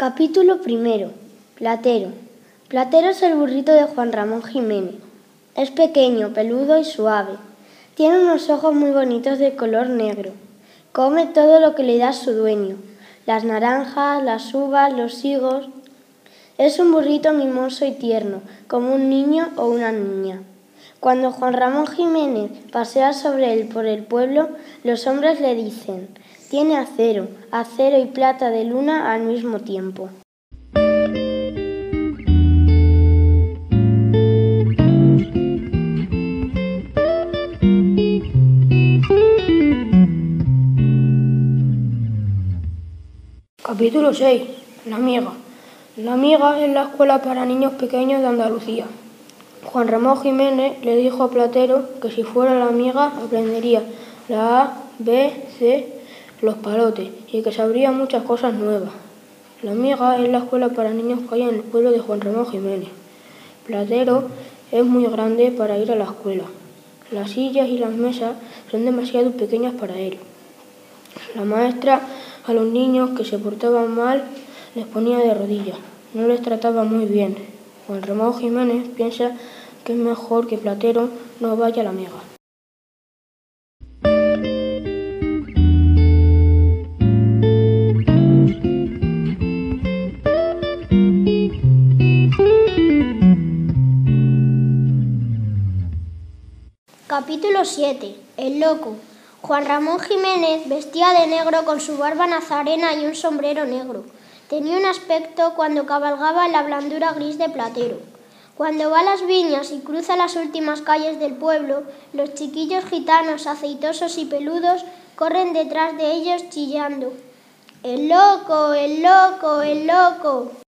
Capítulo primero. Platero. Platero es el burrito de Juan Ramón Jiménez. Es pequeño, peludo y suave. Tiene unos ojos muy bonitos de color negro. Come todo lo que le da su dueño. Las naranjas, las uvas, los higos. Es un burrito mimoso y tierno, como un niño o una niña. Cuando Juan Ramón Jiménez pasea sobre él por el pueblo, los hombres le dicen, tiene acero, acero y plata de luna al mismo tiempo. Capítulo 6. La miga. La miga es la escuela para niños pequeños de Andalucía. Juan Ramón Jiménez le dijo a Platero que si fuera la miga aprendería la A, B, C, los palotes y que sabría muchas cosas nuevas. La miga es la escuela para niños que hay en el pueblo de Juan Ramón Jiménez. Platero es muy grande para ir a la escuela. Las sillas y las mesas son demasiado pequeñas para él. La maestra a los niños que se portaban mal les ponía de rodillas, no les trataba muy bien. Juan Ramón Jiménez piensa que es mejor que Platero no vaya a la miga. Capítulo 7. El loco. Juan Ramón Jiménez vestía de negro con su barba nazarena y un sombrero negro. Tenía un aspecto cuando cabalgaba la blandura gris de platero. Cuando va a las viñas y cruza las últimas calles del pueblo, los chiquillos gitanos aceitosos y peludos corren detrás de ellos chillando. El loco, el loco, el loco.